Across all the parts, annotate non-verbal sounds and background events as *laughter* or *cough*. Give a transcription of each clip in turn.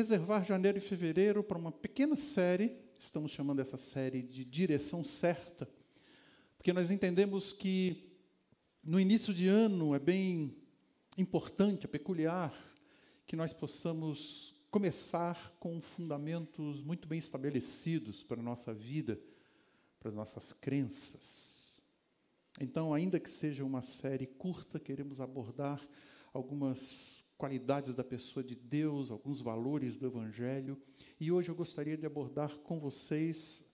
reservar janeiro e fevereiro para uma pequena série, estamos chamando essa série de Direção Certa, porque nós entendemos que no início de ano é bem importante, é peculiar, que nós possamos começar com fundamentos muito bem estabelecidos para a nossa vida, para as nossas crenças. Então, ainda que seja uma série curta, queremos abordar algumas qualidades da pessoa de Deus, alguns valores do Evangelho. E hoje eu gostaria de abordar com vocês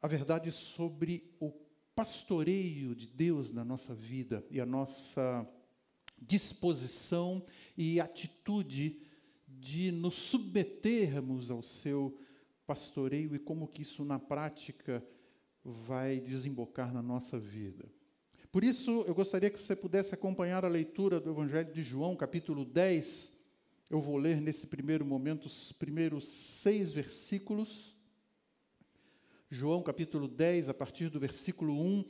a verdade sobre o pastoreio de Deus na nossa vida e a nossa disposição e atitude de nos submetermos ao seu pastoreio e como que isso na prática vai desembocar na nossa vida. Por isso, eu gostaria que você pudesse acompanhar a leitura do Evangelho de João, capítulo 10. Eu vou ler nesse primeiro momento os primeiros seis versículos. João, capítulo 10, a partir do versículo 1.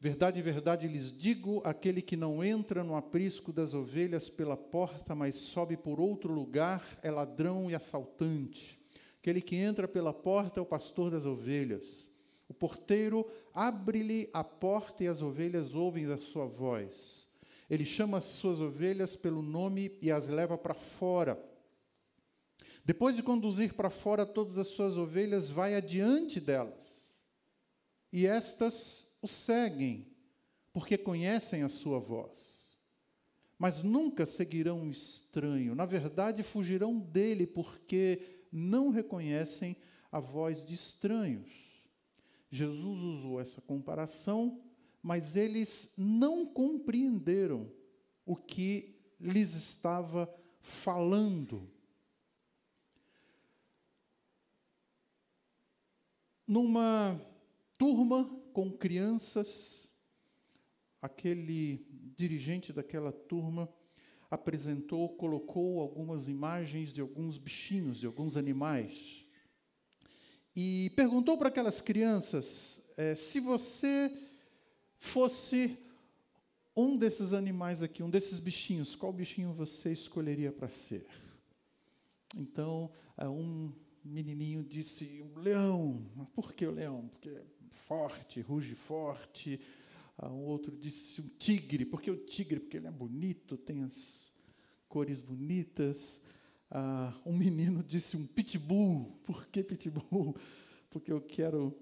Verdade, verdade lhes digo: aquele que não entra no aprisco das ovelhas pela porta, mas sobe por outro lugar, é ladrão e assaltante. Aquele que entra pela porta é o pastor das ovelhas. O porteiro abre-lhe a porta e as ovelhas ouvem a sua voz. Ele chama as suas ovelhas pelo nome e as leva para fora. Depois de conduzir para fora todas as suas ovelhas, vai adiante delas. E estas o seguem, porque conhecem a sua voz. Mas nunca seguirão um estranho. Na verdade, fugirão dele, porque não reconhecem a voz de estranhos. Jesus usou essa comparação, mas eles não compreenderam o que lhes estava falando. Numa turma com crianças, aquele dirigente daquela turma apresentou, colocou algumas imagens de alguns bichinhos, de alguns animais e perguntou para aquelas crianças é, se você fosse um desses animais aqui, um desses bichinhos, qual bichinho você escolheria para ser? Então, é, um menininho disse um leão. Por que o leão? Porque é forte, ruge forte. Ah, um outro disse um tigre. Por que o tigre? Porque ele é bonito, tem as cores bonitas. Ah, um menino disse um pitbull. Por que pitbull? Porque eu quero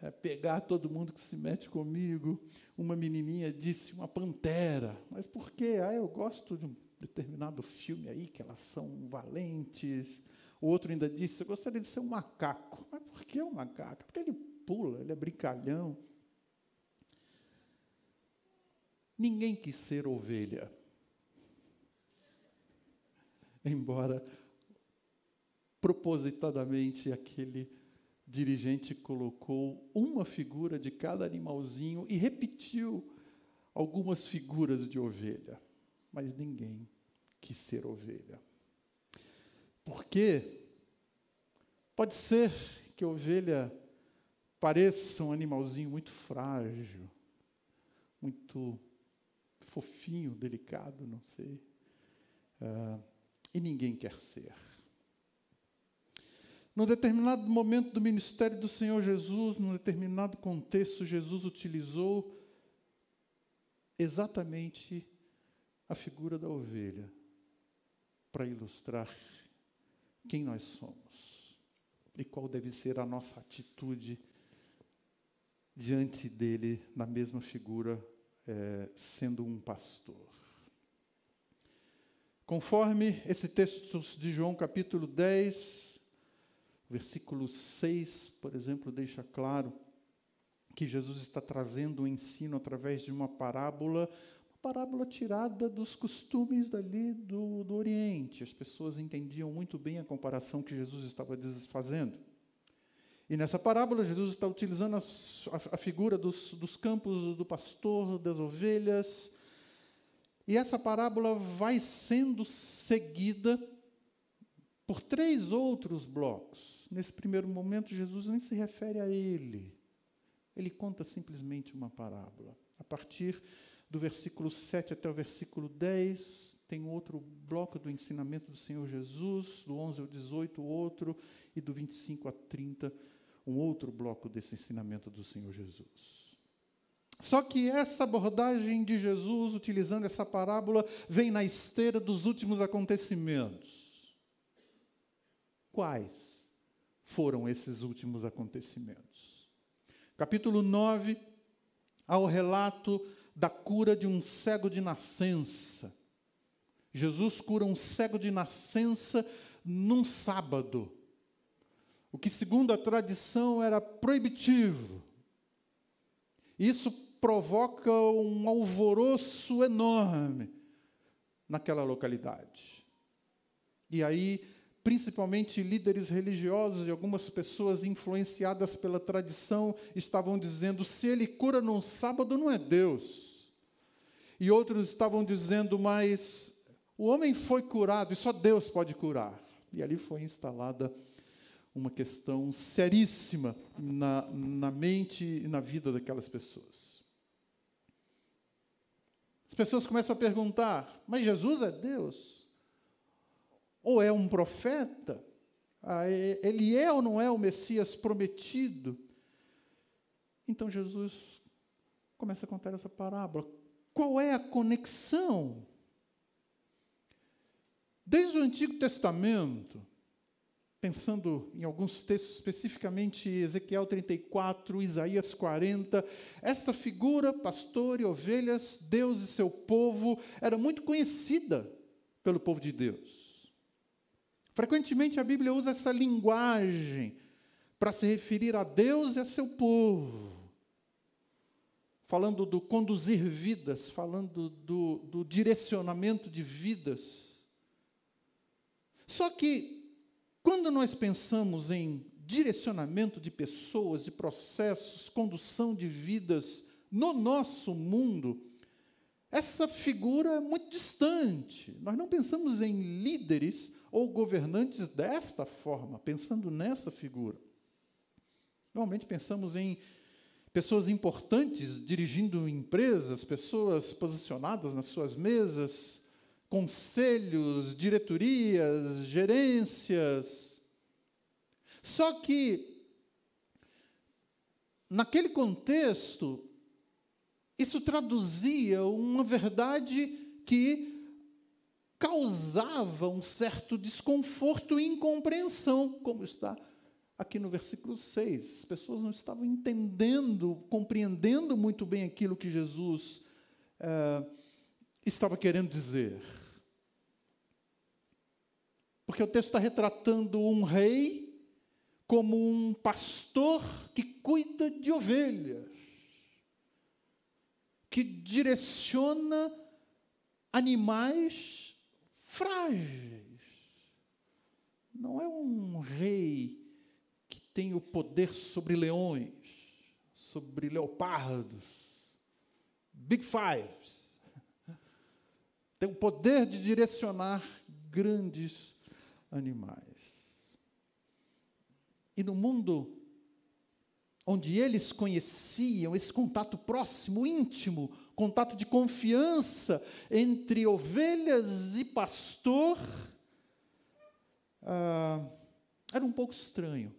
é, pegar todo mundo que se mete comigo. Uma menininha disse uma pantera. Mas por quê? Ah, eu gosto de um determinado filme aí, que elas são valentes. O outro ainda disse, eu gostaria de ser um macaco. Mas por que um macaco? Porque ele pula, ele é brincalhão. Ninguém quis ser ovelha embora propositadamente aquele dirigente colocou uma figura de cada animalzinho e repetiu algumas figuras de ovelha, mas ninguém quis ser ovelha. Por quê? Pode ser que ovelha pareça um animalzinho muito frágil, muito fofinho, delicado, não sei. Uh, e ninguém quer ser. Num determinado momento do ministério do Senhor Jesus, num determinado contexto, Jesus utilizou exatamente a figura da ovelha para ilustrar quem nós somos e qual deve ser a nossa atitude diante dele, na mesma figura, é, sendo um pastor. Conforme esse texto de João capítulo 10, versículo 6, por exemplo, deixa claro que Jesus está trazendo um ensino através de uma parábola, uma parábola tirada dos costumes dali do, do Oriente. As pessoas entendiam muito bem a comparação que Jesus estava fazendo. E nessa parábola, Jesus está utilizando a, a, a figura dos, dos campos do pastor, das ovelhas, e essa parábola vai sendo seguida por três outros blocos. Nesse primeiro momento, Jesus nem se refere a ele. Ele conta simplesmente uma parábola. A partir do versículo 7 até o versículo 10, tem outro bloco do ensinamento do Senhor Jesus, do 11 ao 18, outro, e do 25 a 30, um outro bloco desse ensinamento do Senhor Jesus. Só que essa abordagem de Jesus, utilizando essa parábola, vem na esteira dos últimos acontecimentos. Quais foram esses últimos acontecimentos? Capítulo 9, ao relato da cura de um cego de nascença. Jesus cura um cego de nascença num sábado, o que, segundo a tradição, era proibitivo. Isso provoca um alvoroço enorme naquela localidade. E aí, principalmente líderes religiosos e algumas pessoas influenciadas pela tradição estavam dizendo: se ele cura num sábado, não é Deus. E outros estavam dizendo, mas o homem foi curado e só Deus pode curar. E ali foi instalada uma questão seríssima na, na mente e na vida daquelas pessoas. As pessoas começam a perguntar: mas Jesus é Deus? Ou é um profeta? Ah, ele é ou não é o Messias prometido? Então Jesus começa a contar essa parábola. Qual é a conexão? Desde o Antigo Testamento, pensando em alguns textos, especificamente Ezequiel 34, Isaías 40, esta figura, pastor e ovelhas, Deus e seu povo, era muito conhecida pelo povo de Deus. Frequentemente a Bíblia usa essa linguagem para se referir a Deus e a seu povo falando do conduzir vidas, falando do, do direcionamento de vidas. Só que, quando nós pensamos em direcionamento de pessoas, de processos, condução de vidas no nosso mundo, essa figura é muito distante. Nós não pensamos em líderes ou governantes desta forma, pensando nessa figura. Normalmente pensamos em pessoas importantes dirigindo empresas, pessoas posicionadas nas suas mesas, conselhos, diretorias, gerências. Só que, naquele contexto, isso traduzia uma verdade que causava um certo desconforto e incompreensão, como está aqui no versículo 6. As pessoas não estavam entendendo, compreendendo muito bem aquilo que Jesus é, estava querendo dizer. Porque o texto está retratando um rei como um pastor que cuida de ovelhas, que direciona animais frágeis. Não é um rei tem o poder sobre leões, sobre leopardos, Big Fives. Tem o poder de direcionar grandes animais. E no mundo onde eles conheciam esse contato próximo, íntimo, contato de confiança entre ovelhas e pastor, ah, era um pouco estranho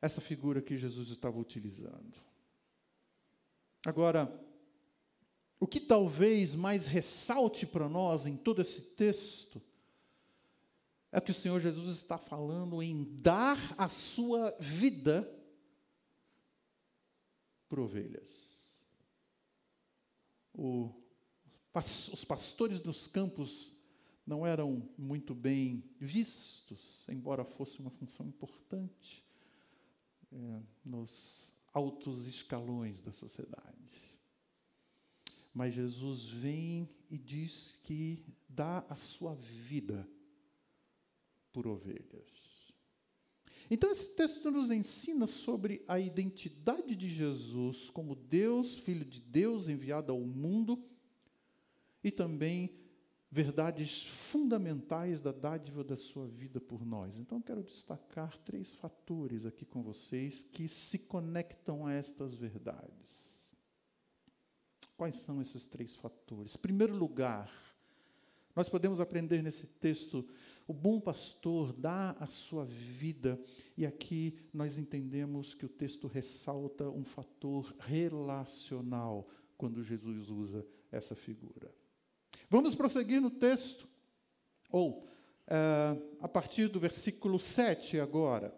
essa figura que Jesus estava utilizando. Agora, o que talvez mais ressalte para nós em todo esse texto é que o Senhor Jesus está falando em dar a sua vida por ovelhas. O, os pastores dos campos não eram muito bem vistos, embora fosse uma função importante é, nos altos escalões da sociedade. Mas Jesus vem e diz que dá a sua vida por ovelhas. Então, esse texto nos ensina sobre a identidade de Jesus como Deus, Filho de Deus enviado ao mundo, e também verdades fundamentais da dádiva da sua vida por nós. Então, quero destacar três fatores aqui com vocês que se conectam a estas verdades. Quais são esses três fatores? Primeiro lugar, nós podemos aprender nesse texto: o bom pastor dá a sua vida, e aqui nós entendemos que o texto ressalta um fator relacional quando Jesus usa essa figura. Vamos prosseguir no texto, ou é, a partir do versículo 7 agora.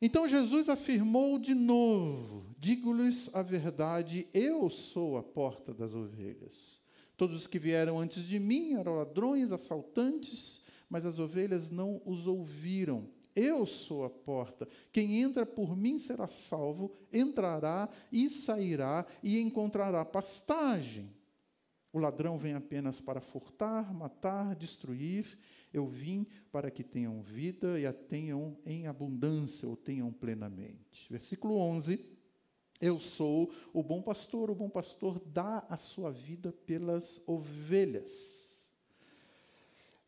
Então Jesus afirmou de novo: Digo-lhes a verdade, eu sou a porta das ovelhas. Todos os que vieram antes de mim eram ladrões, assaltantes, mas as ovelhas não os ouviram. Eu sou a porta. Quem entra por mim será salvo, entrará e sairá e encontrará pastagem. O ladrão vem apenas para furtar, matar, destruir. Eu vim para que tenham vida e a tenham em abundância, ou tenham plenamente. Versículo 11. Eu sou o bom pastor, o bom pastor dá a sua vida pelas ovelhas.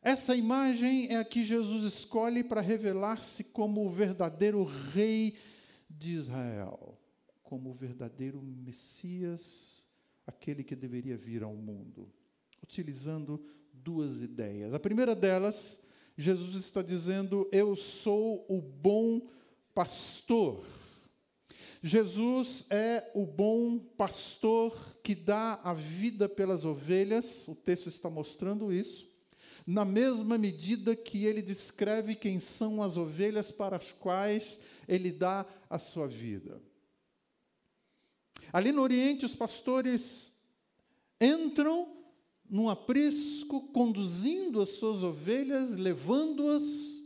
Essa imagem é a que Jesus escolhe para revelar-se como o verdadeiro rei de Israel, como o verdadeiro Messias, aquele que deveria vir ao mundo, utilizando duas ideias. A primeira delas, Jesus está dizendo: Eu sou o bom pastor. Jesus é o bom pastor que dá a vida pelas ovelhas, o texto está mostrando isso, na mesma medida que ele descreve quem são as ovelhas para as quais ele dá a sua vida. Ali no Oriente, os pastores entram num aprisco, conduzindo as suas ovelhas, levando-as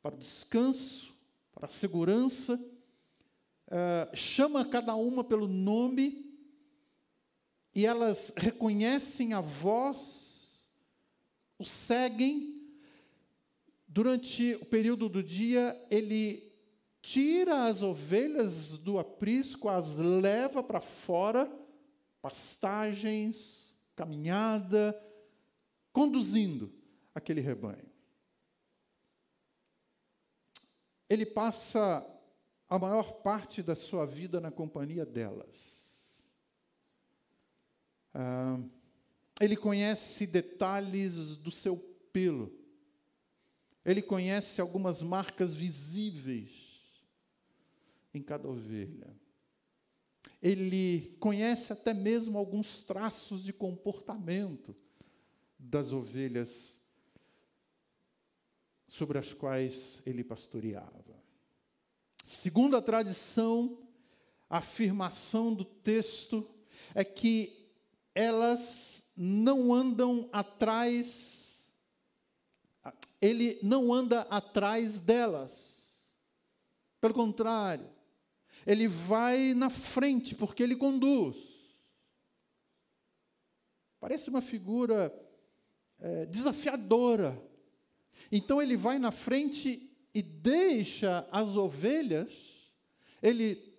para o descanso, para a segurança, uh, chama cada uma pelo nome, e elas reconhecem a voz, o seguem. Durante o período do dia, ele tira as ovelhas do aprisco, as leva para fora, pastagens, caminhada, conduzindo aquele rebanho. Ele passa a maior parte da sua vida na companhia delas. Ah, ele conhece detalhes do seu pelo. Ele conhece algumas marcas visíveis em cada ovelha ele conhece até mesmo alguns traços de comportamento das ovelhas sobre as quais ele pastoreava. Segundo a tradição, a afirmação do texto é que elas não andam atrás, ele não anda atrás delas. Pelo contrário, ele vai na frente, porque ele conduz. Parece uma figura é, desafiadora. Então ele vai na frente e deixa as ovelhas, ele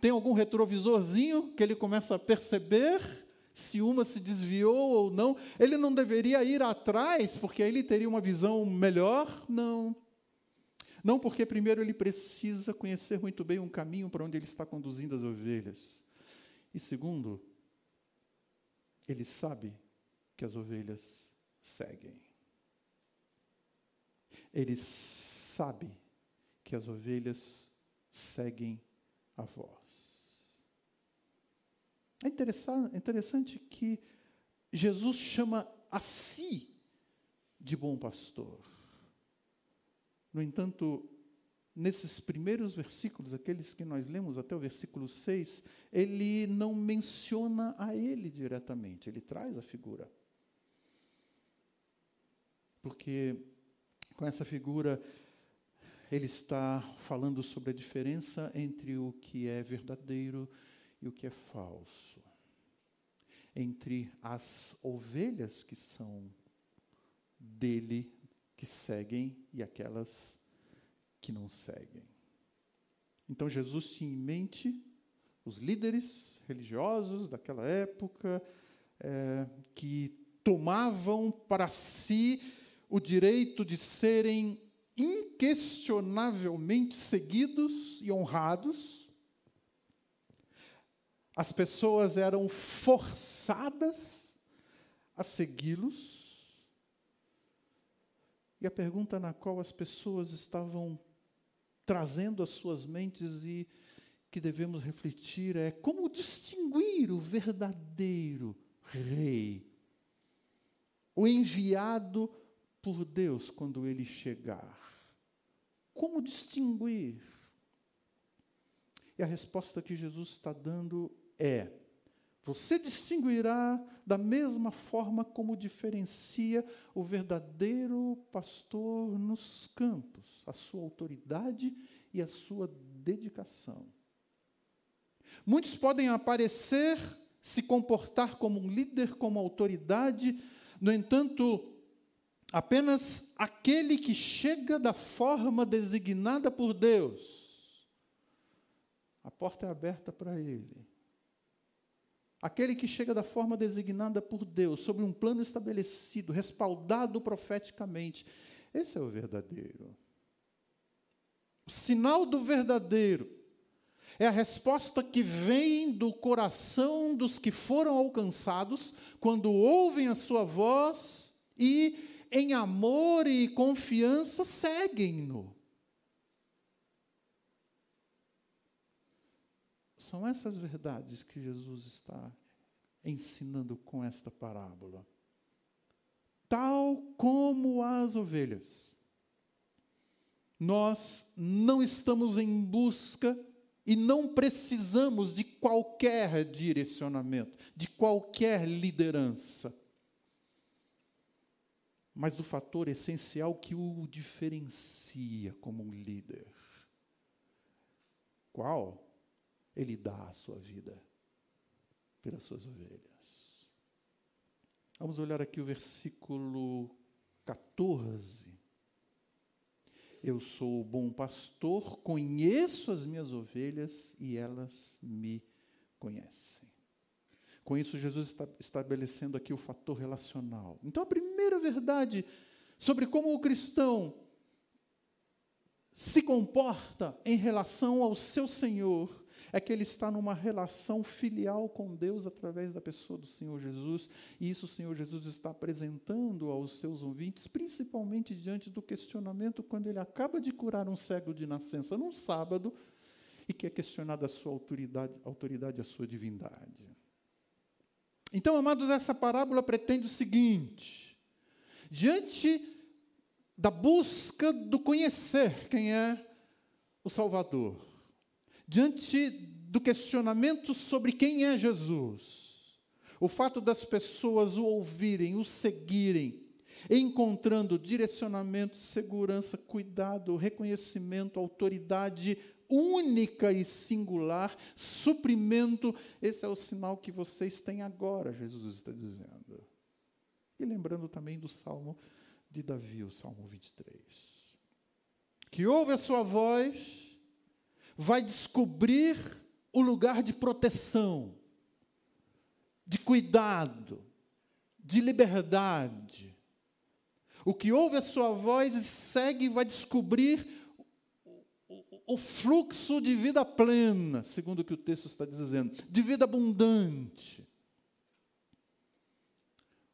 tem algum retrovisorzinho que ele começa a perceber se uma se desviou ou não. Ele não deveria ir atrás, porque aí ele teria uma visão melhor? Não. Não porque, primeiro, ele precisa conhecer muito bem um caminho para onde ele está conduzindo as ovelhas. E, segundo, ele sabe que as ovelhas seguem. Ele sabe que as ovelhas seguem a voz. É interessante que Jesus chama a si de bom pastor. No entanto, nesses primeiros versículos, aqueles que nós lemos até o versículo 6, ele não menciona a ele diretamente, ele traz a figura. Porque com essa figura ele está falando sobre a diferença entre o que é verdadeiro e o que é falso. Entre as ovelhas que são dele, que seguem e aquelas que não seguem. Então Jesus tinha em mente os líderes religiosos daquela época é, que tomavam para si o direito de serem inquestionavelmente seguidos e honrados, as pessoas eram forçadas a segui-los. E a pergunta na qual as pessoas estavam trazendo às suas mentes e que devemos refletir é como distinguir o verdadeiro rei, o enviado por Deus quando ele chegar. Como distinguir? E a resposta que Jesus está dando é: você distinguirá da mesma forma como diferencia o verdadeiro pastor nos campos, a sua autoridade e a sua dedicação. Muitos podem aparecer, se comportar como um líder, como autoridade, no entanto, apenas aquele que chega da forma designada por Deus, a porta é aberta para ele. Aquele que chega da forma designada por Deus, sobre um plano estabelecido, respaldado profeticamente, esse é o verdadeiro. O sinal do verdadeiro é a resposta que vem do coração dos que foram alcançados quando ouvem a sua voz e, em amor e confiança, seguem-no. São essas verdades que Jesus está ensinando com esta parábola. Tal como as ovelhas, nós não estamos em busca e não precisamos de qualquer direcionamento, de qualquer liderança, mas do fator essencial que o diferencia como um líder. Qual? Ele dá a sua vida pelas suas ovelhas. Vamos olhar aqui o versículo 14. Eu sou o bom pastor, conheço as minhas ovelhas e elas me conhecem. Com isso, Jesus está estabelecendo aqui o fator relacional. Então, a primeira verdade sobre como o cristão se comporta em relação ao seu Senhor é que ele está numa relação filial com Deus através da pessoa do Senhor Jesus, e isso o Senhor Jesus está apresentando aos seus ouvintes, principalmente diante do questionamento quando ele acaba de curar um cego de nascença num sábado e que é questionada a sua autoridade, autoridade, a sua divindade. Então, amados, essa parábola pretende o seguinte: diante da busca do conhecer quem é o Salvador, diante do questionamento sobre quem é Jesus, o fato das pessoas o ouvirem, o seguirem, encontrando direcionamento, segurança, cuidado, reconhecimento, autoridade única e singular, suprimento, esse é o sinal que vocês têm agora, Jesus está dizendo. E lembrando também do Salmo de Davi, o Salmo 23. Que ouve a sua voz, vai descobrir o lugar de proteção, de cuidado, de liberdade. O que ouve a sua voz e segue vai descobrir o fluxo de vida plena, segundo o que o texto está dizendo, de vida abundante.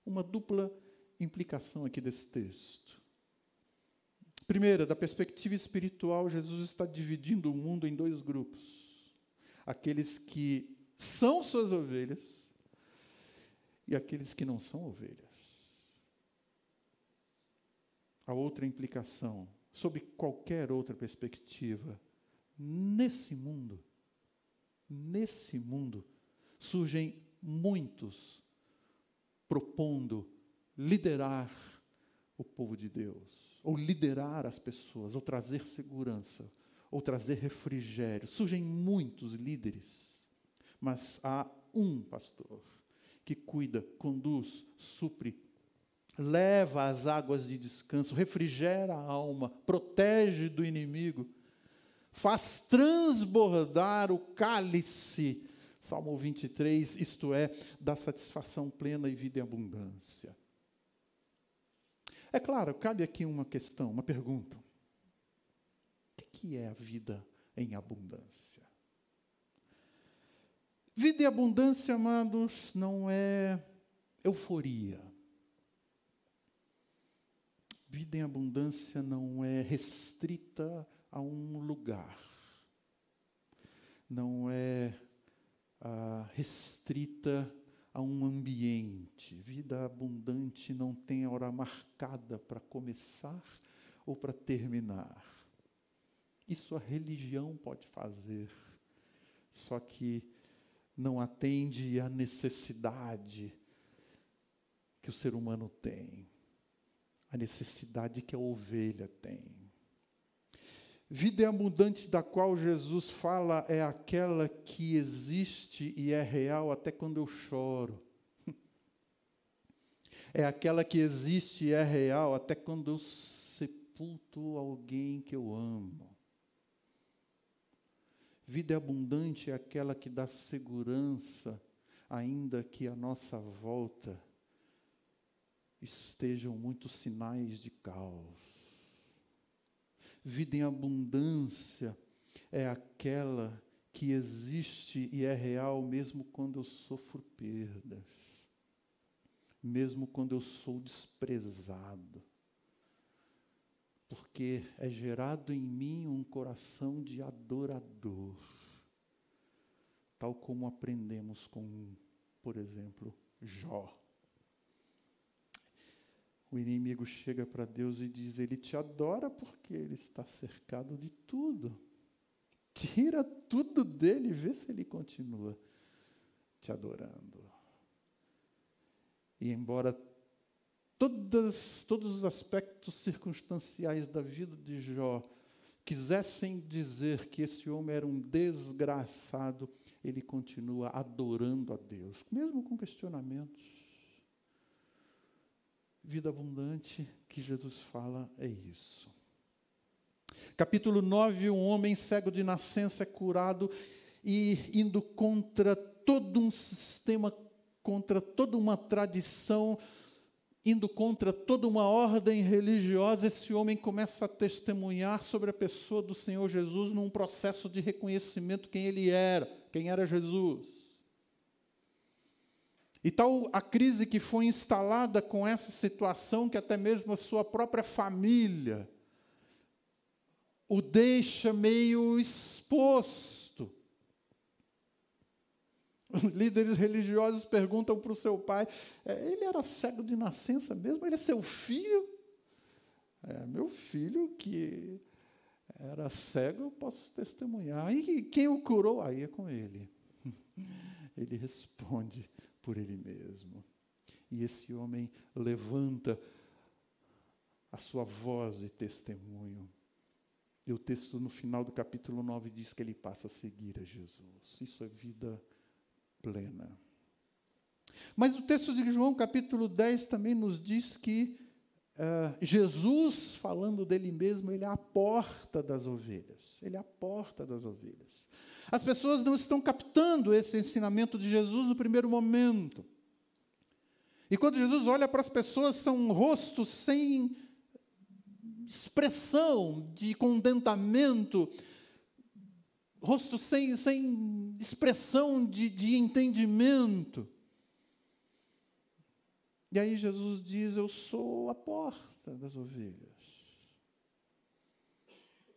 Uma dupla implicação aqui desse texto. Primeira, da perspectiva espiritual, Jesus está dividindo o mundo em dois grupos: aqueles que são suas ovelhas e aqueles que não são ovelhas. A outra implicação, sob qualquer outra perspectiva, nesse mundo, nesse mundo, surgem muitos propondo liderar o povo de Deus ou liderar as pessoas, ou trazer segurança, ou trazer refrigério. Surgem muitos líderes, mas há um pastor que cuida, conduz, supre, leva as águas de descanso, refrigera a alma, protege do inimigo, faz transbordar o cálice. Salmo 23, isto é, da satisfação plena e vida em abundância. É claro, cabe aqui uma questão, uma pergunta. O que é a vida em abundância? Vida e abundância, amados, não é euforia. Vida em abundância não é restrita a um lugar, não é ah, restrita a um ambiente. Vida abundante não tem hora marcada para começar ou para terminar. Isso a religião pode fazer, só que não atende à necessidade que o ser humano tem, a necessidade que a ovelha tem. Vida abundante da qual Jesus fala é aquela que existe e é real até quando eu choro. *laughs* É aquela que existe e é real até quando eu sepulto alguém que eu amo. Vida abundante é aquela que dá segurança, ainda que a nossa volta estejam muitos sinais de caos. Vida em abundância é aquela que existe e é real mesmo quando eu sofro perdas, mesmo quando eu sou desprezado, porque é gerado em mim um coração de adorador, tal como aprendemos com, por exemplo, Jó. O inimigo chega para Deus e diz: Ele te adora porque ele está cercado de tudo. Tira tudo dele e vê se ele continua te adorando. E embora todas, todos os aspectos circunstanciais da vida de Jó quisessem dizer que esse homem era um desgraçado, ele continua adorando a Deus, mesmo com questionamentos vida abundante que Jesus fala é isso. Capítulo 9: um homem cego de nascença é curado e indo contra todo um sistema, contra toda uma tradição, indo contra toda uma ordem religiosa, esse homem começa a testemunhar sobre a pessoa do Senhor Jesus num processo de reconhecimento quem ele era, quem era Jesus. E tal a crise que foi instalada com essa situação, que até mesmo a sua própria família o deixa meio exposto. Os *laughs* líderes religiosos perguntam para o seu pai: é, ele era cego de nascença mesmo? Ele é seu filho? É, meu filho que era cego, eu posso testemunhar. E quem o curou? Aí é com ele. *laughs* Ele responde: por ele mesmo. E esse homem levanta a sua voz de testemunho. E o texto no final do capítulo 9 diz que ele passa a seguir a Jesus. Isso é vida plena. Mas o texto de João, capítulo 10, também nos diz que uh, Jesus, falando dele mesmo, ele é a porta das ovelhas. Ele é a porta das ovelhas. As pessoas não estão captando esse ensinamento de Jesus no primeiro momento. E quando Jesus olha para as pessoas, são rostos sem expressão de contentamento, rostos sem, sem expressão de, de entendimento. E aí Jesus diz: Eu sou a porta das ovelhas.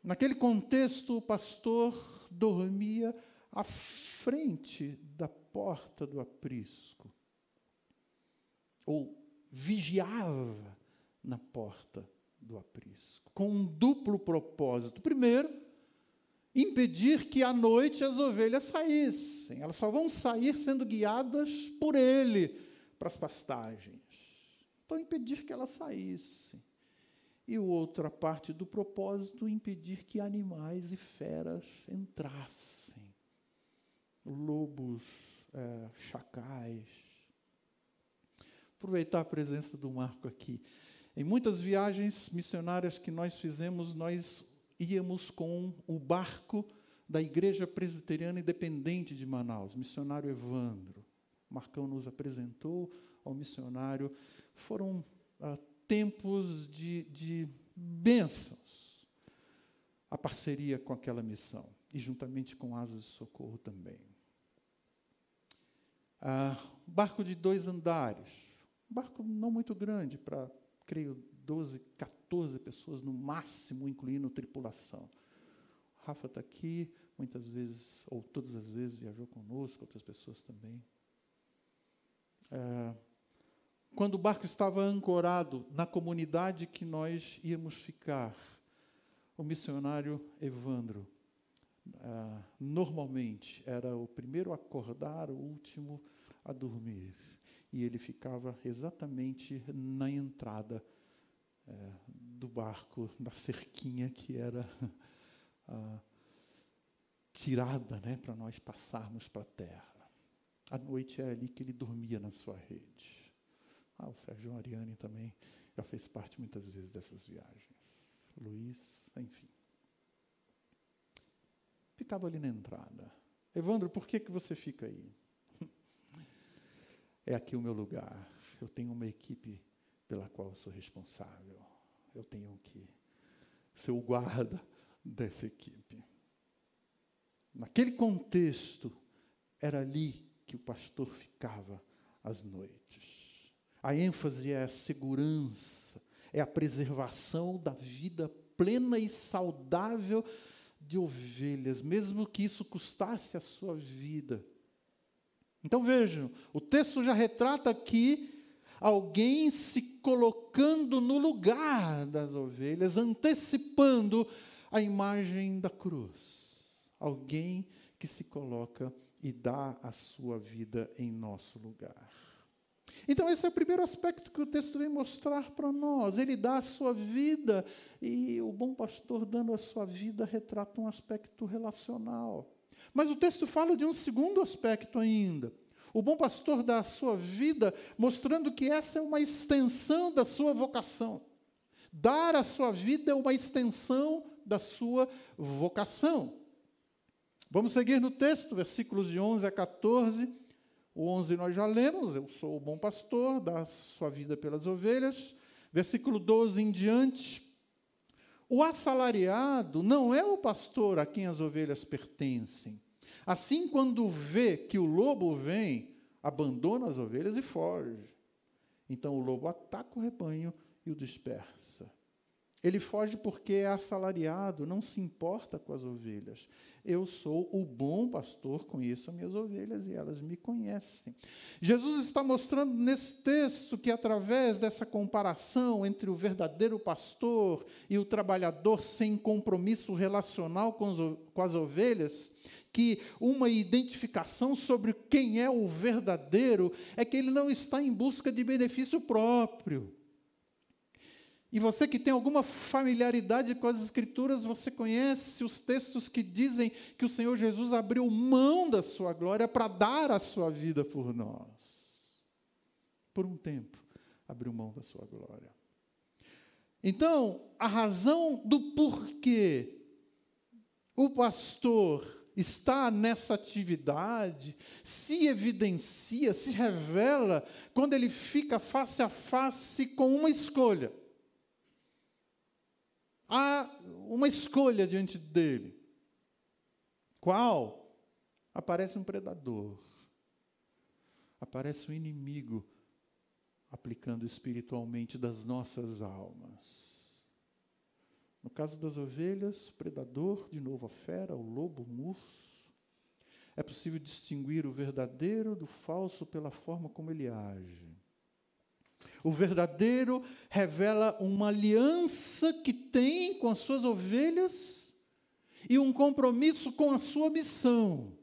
Naquele contexto, o pastor dormia à frente da porta do aprisco, ou vigiava na porta do aprisco, com um duplo propósito. Primeiro, impedir que à noite as ovelhas saíssem. Elas só vão sair sendo guiadas por ele para as pastagens. Então, impedir que elas saíssem. E outra parte do propósito, impedir que animais e feras entrassem. Lobos, é, chacais. Aproveitar a presença do Marco aqui. Em muitas viagens missionárias que nós fizemos, nós íamos com o barco da Igreja Presbiteriana Independente de Manaus, missionário Evandro. Marcão nos apresentou ao missionário. Foram ah, tempos de, de bênçãos a parceria com aquela missão, e juntamente com Asas de Socorro também. Ah, barco de dois andares, um barco não muito grande, para, creio, 12, 14 pessoas no máximo, incluindo tripulação. Rafa está aqui, muitas vezes, ou todas as vezes, viajou conosco, outras pessoas também. É, quando o barco estava ancorado na comunidade que nós íamos ficar, o missionário Evandro, é, normalmente, era o primeiro a acordar, o último a dormir. E ele ficava exatamente na entrada é, do barco, da cerquinha que era *laughs* ah, tirada né, para nós passarmos para a terra. À noite é ali que ele dormia na sua rede. Ah, o Sérgio Ariane também já fez parte muitas vezes dessas viagens. Luiz, enfim. Ficava ali na entrada. Evandro, por que, que você fica aí? *laughs* é aqui o meu lugar. Eu tenho uma equipe pela qual eu sou responsável. Eu tenho que ser o guarda dessa equipe. Naquele contexto, era ali que o pastor ficava às noites. A ênfase é a segurança, é a preservação da vida plena e saudável de ovelhas, mesmo que isso custasse a sua vida. Então vejam, o texto já retrata aqui alguém se colocando no lugar das ovelhas, antecipando a imagem da cruz. Alguém que se coloca e dá a sua vida em nosso lugar. Então, esse é o primeiro aspecto que o texto vem mostrar para nós. Ele dá a sua vida, e o bom pastor, dando a sua vida, retrata um aspecto relacional. Mas o texto fala de um segundo aspecto ainda. O bom pastor dá a sua vida, mostrando que essa é uma extensão da sua vocação. Dar a sua vida é uma extensão da sua vocação. Vamos seguir no texto, versículos de 11 a 14. O 11 nós já lemos, eu sou o bom pastor, dá sua vida pelas ovelhas. Versículo 12 em diante. O assalariado não é o pastor a quem as ovelhas pertencem Assim, quando vê que o lobo vem, abandona as ovelhas e foge. Então o lobo ataca o rebanho e o dispersa. Ele foge porque é assalariado, não se importa com as ovelhas. Eu sou o bom pastor, conheço as minhas ovelhas e elas me conhecem. Jesus está mostrando nesse texto que, através dessa comparação entre o verdadeiro pastor e o trabalhador sem compromisso relacional com as ovelhas, que uma identificação sobre quem é o verdadeiro é que ele não está em busca de benefício próprio. E você que tem alguma familiaridade com as Escrituras, você conhece os textos que dizem que o Senhor Jesus abriu mão da sua glória para dar a sua vida por nós. Por um tempo, abriu mão da sua glória. Então, a razão do porquê o pastor está nessa atividade se evidencia, se revela quando ele fica face a face com uma escolha. Há uma escolha diante dele. Qual? Aparece um predador. Aparece um inimigo aplicando espiritualmente das nossas almas. No caso das ovelhas, predador, de novo a fera, o lobo, o urso. É possível distinguir o verdadeiro do falso pela forma como ele age. O verdadeiro revela uma aliança que tem com as suas ovelhas e um compromisso com a sua missão.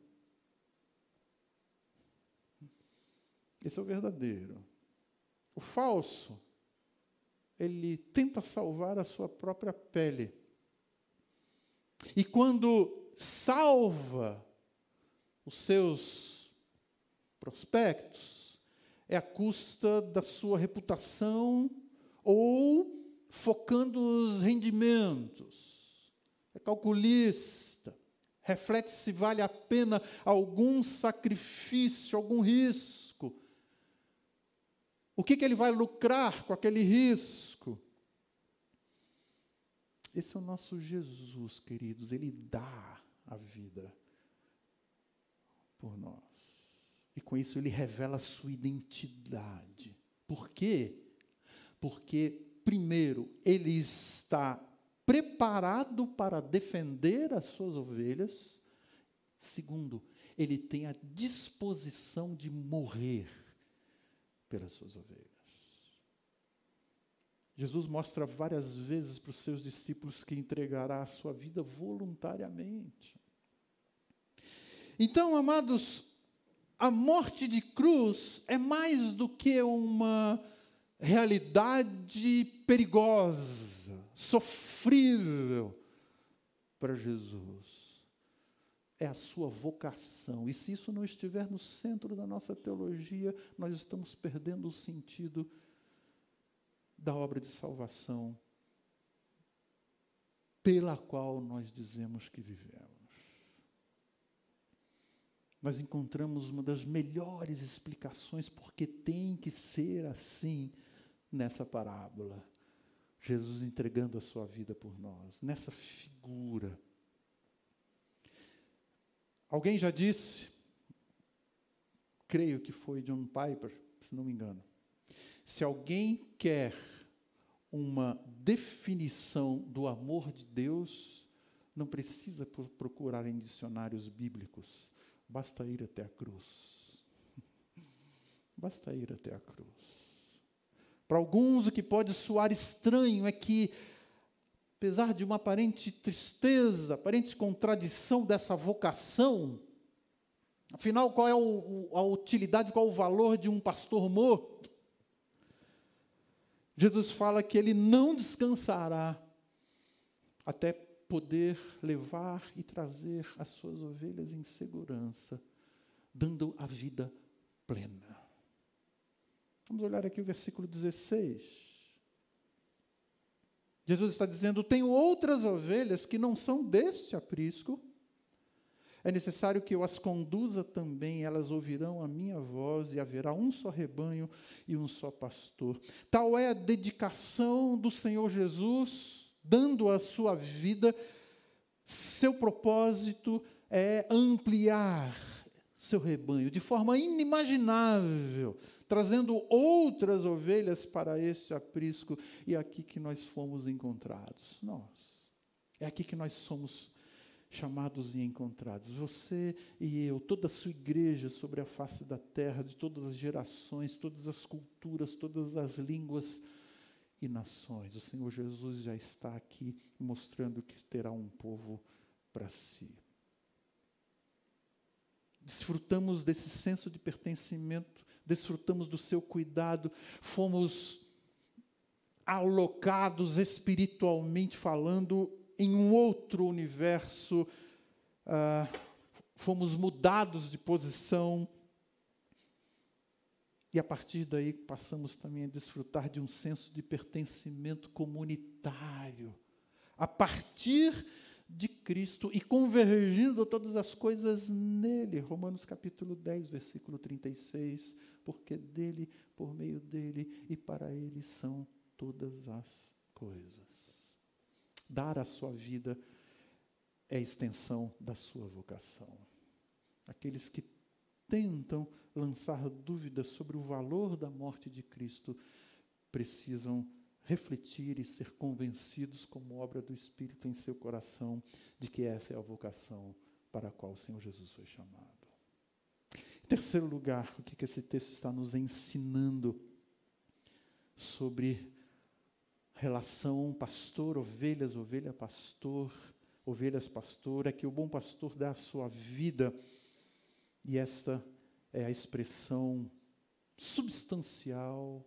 Esse é o verdadeiro. O falso, ele tenta salvar a sua própria pele. E quando salva os seus prospectos, é a custa da sua reputação ou focando os rendimentos. É calculista, reflete se vale a pena algum sacrifício, algum risco. O que, que ele vai lucrar com aquele risco? Esse é o nosso Jesus, queridos, ele dá a vida por nós. E com isso ele revela a sua identidade. Por quê? Porque, primeiro, ele está preparado para defender as suas ovelhas. Segundo, ele tem a disposição de morrer pelas suas ovelhas. Jesus mostra várias vezes para os seus discípulos que entregará a sua vida voluntariamente. Então, amados, a morte de cruz é mais do que uma realidade perigosa, sofrível para Jesus. É a sua vocação. E se isso não estiver no centro da nossa teologia, nós estamos perdendo o sentido da obra de salvação pela qual nós dizemos que vivemos. Nós encontramos uma das melhores explicações porque tem que ser assim nessa parábola. Jesus entregando a sua vida por nós, nessa figura. Alguém já disse, creio que foi John Piper, se não me engano, se alguém quer uma definição do amor de Deus, não precisa procurar em dicionários bíblicos, basta ir até a cruz. *laughs* Basta ir até a cruz. Para alguns, o que pode soar estranho é que, apesar de uma aparente tristeza, aparente contradição dessa vocação, afinal, qual é o, a utilidade, qual é o valor de um pastor morto? Jesus fala que ele não descansará até poder levar e trazer as suas ovelhas em segurança, dando a vida plena. Vamos olhar aqui o versículo 16. Jesus está dizendo: Tenho outras ovelhas que não são deste aprisco é necessário que eu as conduza também, elas ouvirão a minha voz e haverá um só rebanho e um só pastor. Tal é a dedicação do Senhor Jesus, dando a sua vida. Seu propósito é ampliar seu rebanho de forma inimaginável, trazendo outras ovelhas para este aprisco, e é aqui que nós fomos encontrados, nós. É aqui que nós somos chamados e encontrados. Você e eu, toda a sua igreja sobre a face da terra, de todas as gerações, todas as culturas, todas as línguas e nações. O Senhor Jesus já está aqui mostrando que terá um povo para si. Desfrutamos desse senso de pertencimento, desfrutamos do seu cuidado, fomos alocados espiritualmente falando em um outro universo, ah, fomos mudados de posição. E a partir daí passamos também a desfrutar de um senso de pertencimento comunitário. A partir de Cristo e convergindo todas as coisas nele. Romanos capítulo 10, versículo 36. Porque dele, por meio dele e para ele são todas as coisas dar a sua vida é a extensão da sua vocação. Aqueles que tentam lançar dúvidas sobre o valor da morte de Cristo precisam refletir e ser convencidos, como obra do Espírito em seu coração, de que essa é a vocação para a qual o Senhor Jesus foi chamado. Em terceiro lugar, o que, esse texto está nos ensinando sobre relação pastor, ovelhas, ovelha, pastor, ovelhas, pastor, é que o bom pastor dá a sua vida, e esta é a expressão substancial,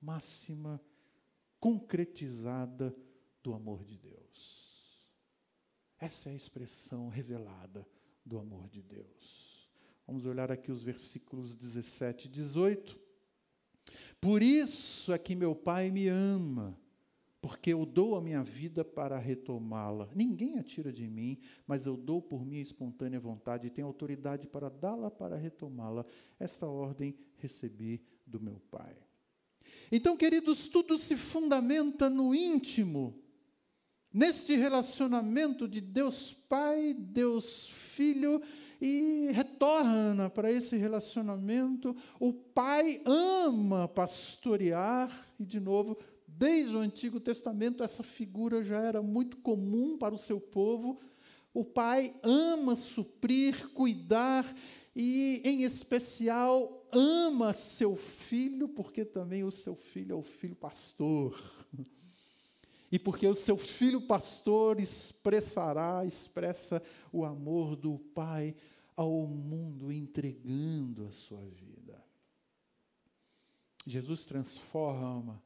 máxima, concretizada do amor de Deus. Essa é a expressão revelada do amor de Deus. Vamos olhar aqui os versículos 17 e 18. Por isso é que meu Pai me ama porque eu dou a minha vida para retomá-la. Ninguém a tira de mim, mas eu dou por minha espontânea vontade e tenho autoridade para dá-la para retomá-la. Esta ordem recebi do meu Pai. Então, queridos, tudo se fundamenta no íntimo, neste relacionamento de Deus Pai, Deus Filho e retorna para esse relacionamento. O pai ama pastorear, e de novo, desde o Antigo Testamento, essa figura já era muito comum para o seu povo. O pai ama suprir, cuidar e, em especial, ama seu filho, porque também o seu filho é o filho pastor. E porque o seu filho pastor expressará, expressa o amor do pai ao mundo, entregando a sua vida. Jesus transforma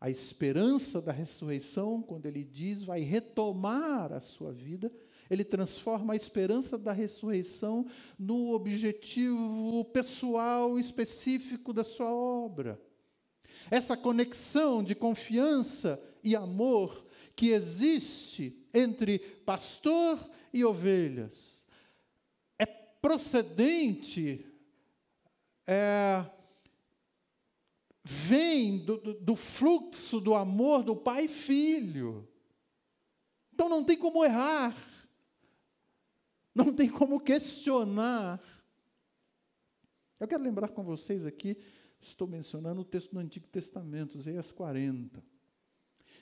a esperança da ressurreição, quando ele diz vai retomar a sua vida, ele transforma a esperança da ressurreição no objetivo pessoal específico da sua obra. Essa conexão de confiança e amor que existe entre pastor e ovelhas é procedente, é, vem do, do, do fluxo do amor do pai e filho. Então não tem como errar, não tem como questionar. Eu quero lembrar com vocês aqui, estou mencionando o texto do Antigo Testamento, Isaías 40.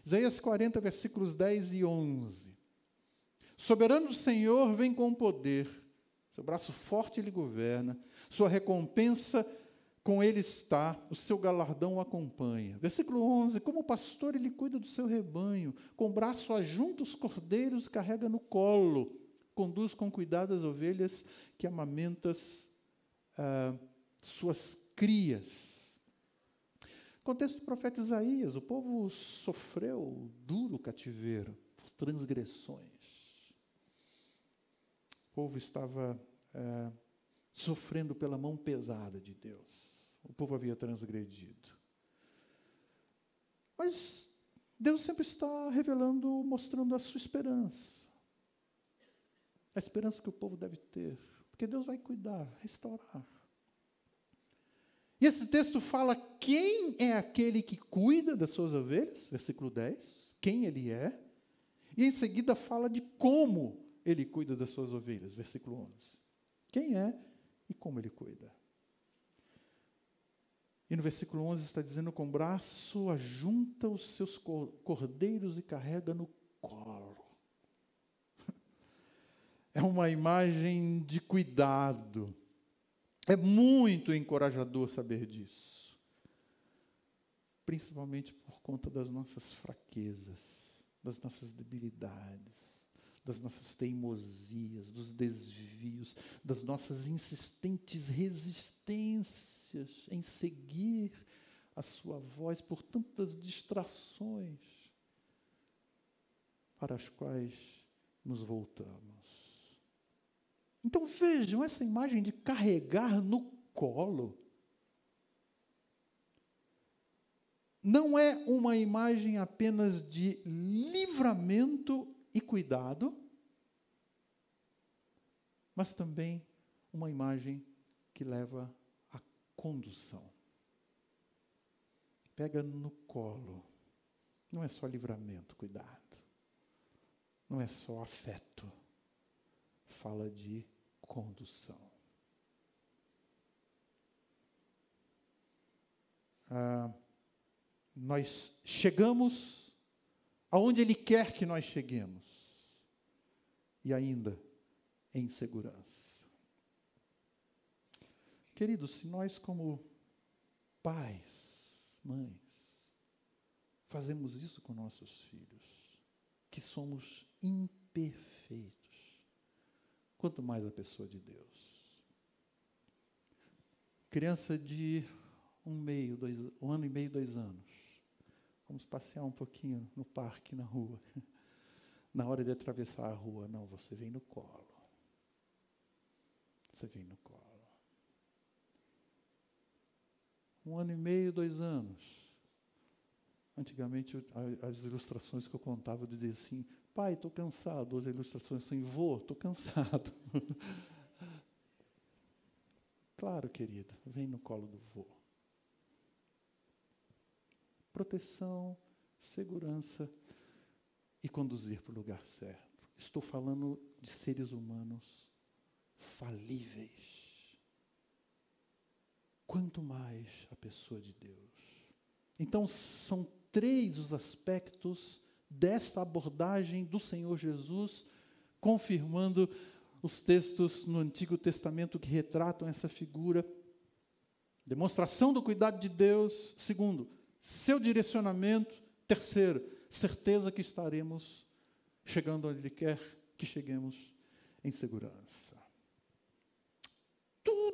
Isaías 40, versículos 10 e 11. Soberano Senhor vem com poder, seu braço forte lhe governa, sua recompensa com ele está, o seu galardão o acompanha. Versículo 11: Como pastor, ele cuida do seu rebanho, com o braço ajunta os cordeiros, carrega no colo, conduz com cuidado as ovelhas que amamentas ah, suas crias. Contexto do profeta Isaías: o povo sofreu duro cativeiro por transgressões. O povo estava ah, sofrendo pela mão pesada de Deus o povo havia transgredido. Mas Deus sempre está revelando, mostrando a sua esperança. A esperança que o povo deve ter. Porque Deus vai cuidar, restaurar. E esse texto fala quem é aquele que cuida das suas ovelhas, versículo 10, quem ele é. E em seguida fala de como ele cuida das suas ovelhas, versículo 11. Quem é e como ele cuida. E no versículo 11 está dizendo: com o braço ajunta os seus cordeiros e carrega no colo. *laughs* É uma imagem de cuidado. É muito encorajador saber disso. Principalmente por conta das nossas fraquezas, das nossas debilidades, das nossas teimosias, dos desvios, das nossas insistentes resistências em seguir a sua voz por tantas distrações para as quais nos voltamos. Então vejam essa imagem de carregar no colo. Não é uma imagem apenas de livramento e cuidado, mas também uma imagem que leva condução. Pega no colo. Não é só livramento, cuidado. Não é só afeto. Fala de condução. Ah, nós chegamos aonde Ele quer que nós cheguemos. E ainda em segurança. Queridos, se nós, como pais, mães, fazemos isso com nossos filhos, que somos imperfeitos, quanto mais a pessoa de Deus. Criança de um meio, dois, um ano e meio, dois anos. Vamos passear um pouquinho no parque, na rua. *laughs* Na hora de atravessar a rua, não, você vem no colo. Você vem no colo. Um ano e meio, dois anos. Antigamente, as ilustrações que eu contava diziam assim: pai, estou cansado. As ilustrações assim: vô, estou cansado. *laughs* claro, querida, vem no colo do vô. Proteção, segurança e conduzir para o lugar certo. Estou falando de seres humanos falíveis. Quanto mais a pessoa de Deus. Então, são três os aspectos dessa abordagem do Senhor Jesus, confirmando os textos no Antigo Testamento que retratam essa figura. Demonstração do cuidado de Deus. Segundo, seu direcionamento. Terceiro, certeza que estaremos chegando onde Ele quer que cheguemos em segurança.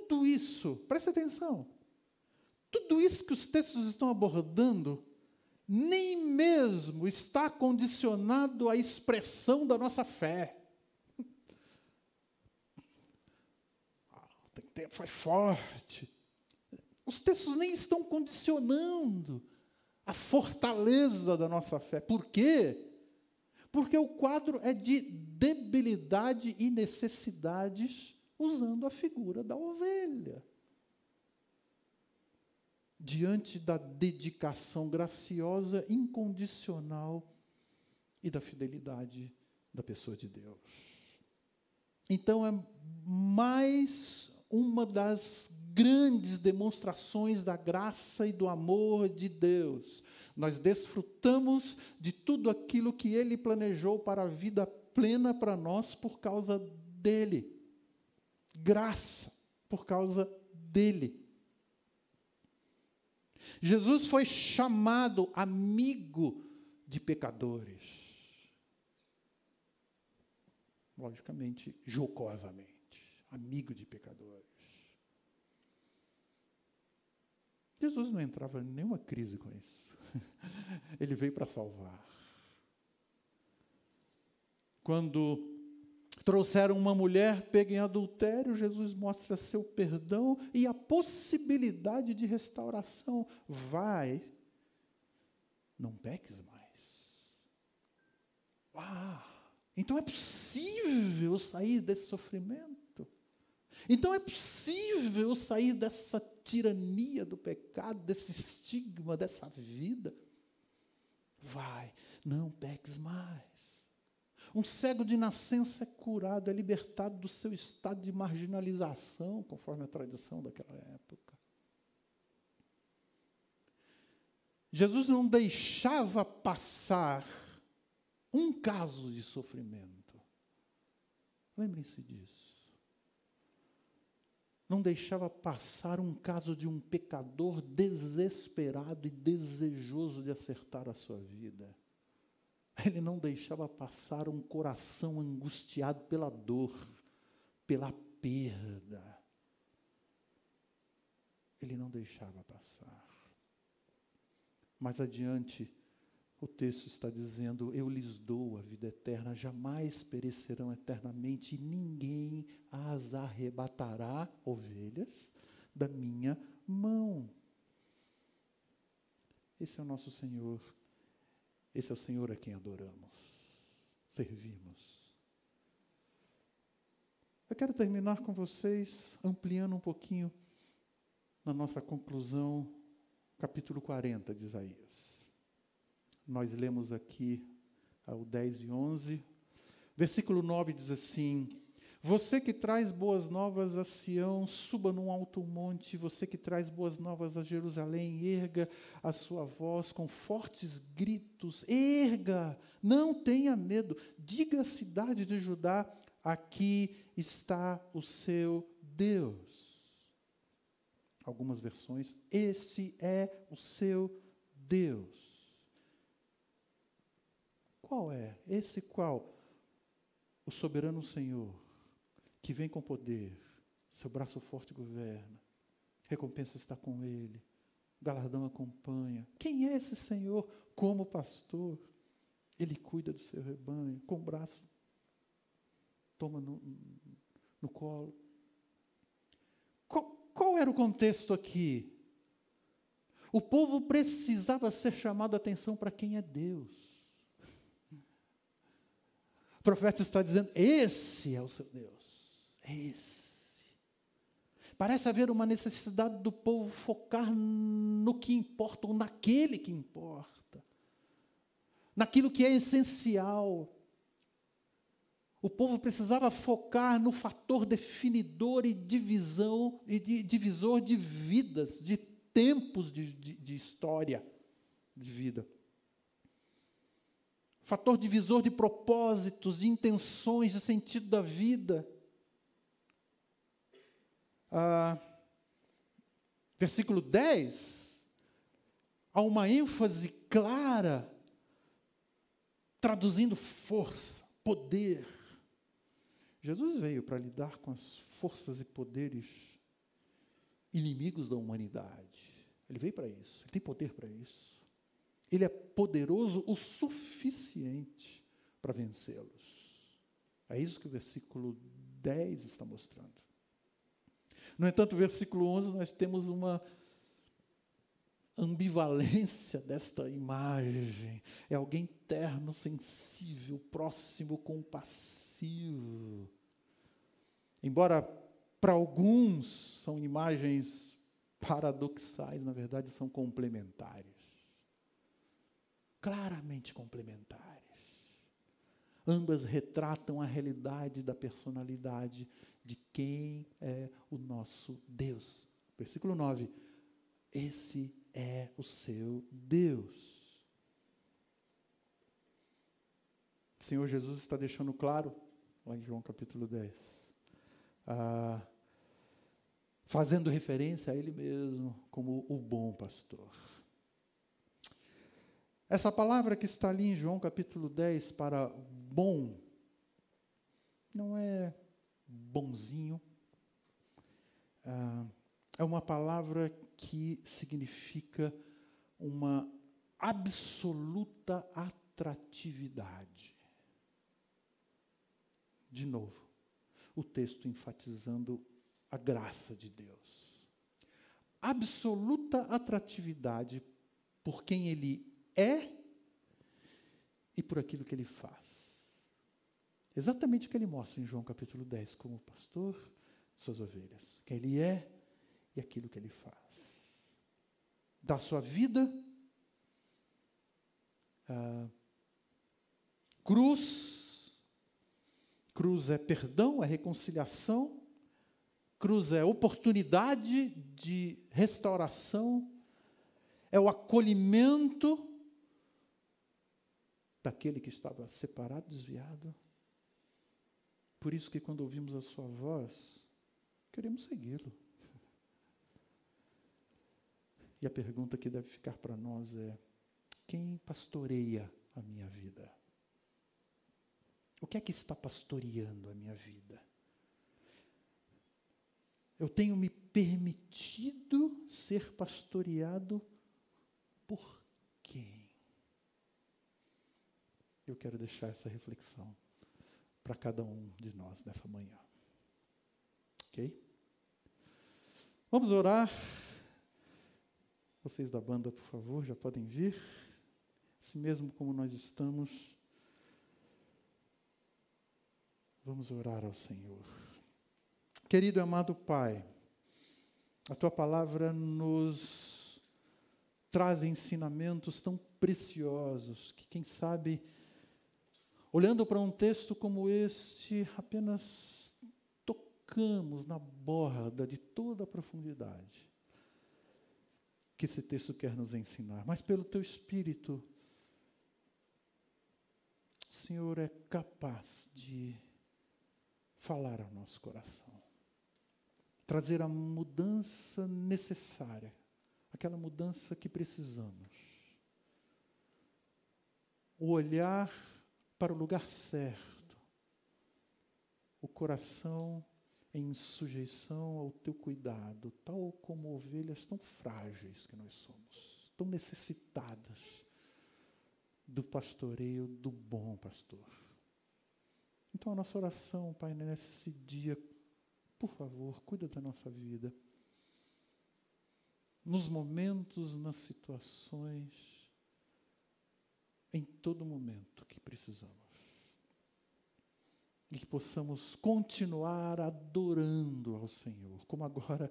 Tudo isso, preste atenção, tudo isso que os textos estão abordando, nem mesmo está condicionado à expressão da nossa fé. *laughs* Ah, tem que ter forte. Os textos nem estão condicionando a fortaleza da nossa fé. Por quê? Porque o quadro é de debilidade e necessidades, usando a figura da ovelha. Diante da dedicação graciosa, incondicional e da fidelidade da pessoa de Deus. Então, é mais uma das grandes demonstrações da graça e do amor de Deus. Nós desfrutamos de tudo aquilo que Ele planejou para a vida plena para nós por causa dele. Graça por causa dele. Jesus foi chamado amigo de pecadores. Logicamente, jocosamente, amigo de pecadores. Jesus não entrava em nenhuma crise com isso. *laughs* Ele veio para salvar. Quando trouxeram uma mulher pega em adultério, Jesus mostra seu perdão e a possibilidade de restauração. Vai, não peques mais. Ah, então é possível sair desse sofrimento. Então é possível sair dessa tirania do pecado, desse estigma, dessa vida. Vai, não peques mais. Um cego de nascença é curado, é libertado do seu estado de marginalização, conforme a tradição daquela época. Jesus não deixava passar um caso de sofrimento. Lembrem-se disso não deixava passar um caso de um pecador desesperado e desejoso de acertar a sua vida. Ele não deixava passar um coração angustiado pela dor, pela perda. Ele não deixava passar. Mais adiante, o texto está dizendo: Eu lhes dou a vida eterna, jamais perecerão eternamente, e ninguém as arrebatará, ovelhas, da minha mão. Esse é o nosso Senhor, esse é o Senhor a quem adoramos, servimos. Eu quero terminar com vocês, ampliando um pouquinho na nossa conclusão, capítulo 40 de Isaías. Nós lemos aqui o 10 e 11. Versículo 9 diz assim: Você que traz boas novas a Sião, suba num alto monte. Você que traz boas novas a Jerusalém, erga a sua voz com fortes gritos. Erga, não tenha medo. Diga à cidade de Judá: Aqui está o seu Deus. Algumas versões, esse é o seu Deus. Qual é? Esse qual? O soberano Senhor, que vem com poder, seu braço forte governa, recompensa está com ele, galardão acompanha. Quem é esse Senhor? Como pastor, ele cuida do seu rebanho, com o braço, toma no, no colo. Qual, qual era o contexto aqui? O povo precisava ser chamado a atenção para quem é Deus profeta está dizendo: esse é o seu Deus. Esse. Parece haver uma necessidade do povo focar no que importa, ou naquele que importa, naquilo que é essencial. O povo precisava focar no fator definidor e divisão e de, divisor de vidas, de tempos de, de, de história de vida. Fator divisor de propósitos, de intenções, de sentido da vida. Ah, versículo 10, há uma ênfase clara, traduzindo força, poder. Jesus veio para lidar com as forças e poderes inimigos da humanidade. Ele veio para isso, ele tem poder para isso. Ele é poderoso o suficiente para vencê-los. É isso que o versículo 10 está mostrando. No entanto, versículo 11, nós temos uma ambivalência desta imagem. É alguém terno, sensível, próximo, compassivo. Embora para alguns são imagens paradoxais, na verdade são complementares. Claramente complementares. Ambas retratam a realidade da personalidade de quem é o nosso Deus. Versículo 9. Esse é o seu Deus. O Senhor Jesus está deixando claro, lá em João capítulo 10, ah, fazendo referência a Ele mesmo como o bom pastor. Essa palavra que está ali em João capítulo 10 para bom, não é bonzinho, ah, é uma palavra que significa uma absoluta atratividade. De novo, o texto enfatizando a graça de Deus. Absoluta atratividade por quem ele é e por aquilo que ele faz. Exatamente o que ele mostra em João capítulo 10, como pastor, suas ovelhas. Quem ele é e aquilo que ele faz. Da sua vida, ah, cruz, cruz é perdão, é reconciliação, cruz é oportunidade de restauração, é o acolhimento daquele que estava separado, desviado. Por isso que quando ouvimos a sua voz, queremos segui-lo. *laughs* E a pergunta que deve ficar para nós é: quem pastoreia a minha vida? O que é que está pastoreando a minha vida? Eu tenho me permitido ser pastoreado por quem? Eu quero deixar essa reflexão para cada um de nós nessa manhã. Ok? Vamos orar. Vocês da banda, por favor, já podem vir. Assim mesmo como nós estamos, vamos orar ao Senhor. Querido e amado Pai, a tua palavra nos traz ensinamentos tão preciosos que, quem sabe, olhando para um texto como este, apenas tocamos na borda de toda a profundidade que esse texto quer nos ensinar, mas pelo teu Espírito, o Senhor é capaz de falar ao nosso coração, trazer a mudança necessária, aquela mudança que precisamos. O olhar para o lugar certo, o coração em sujeição ao teu cuidado, tal como ovelhas tão frágeis que nós somos, tão necessitadas do pastoreio do bom pastor. Então, a nossa oração, Pai, nesse dia, por favor, cuida da nossa vida. Nos momentos, nas situações, em todo momento que precisamos e que possamos continuar adorando ao Senhor, como agora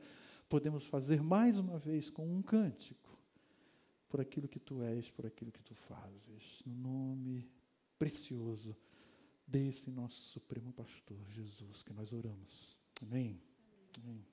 podemos fazer mais uma vez com um cântico, por aquilo que tu és, por aquilo que tu fazes, no nome precioso desse nosso Supremo Pastor, Jesus, que nós oramos. Amém. Amém.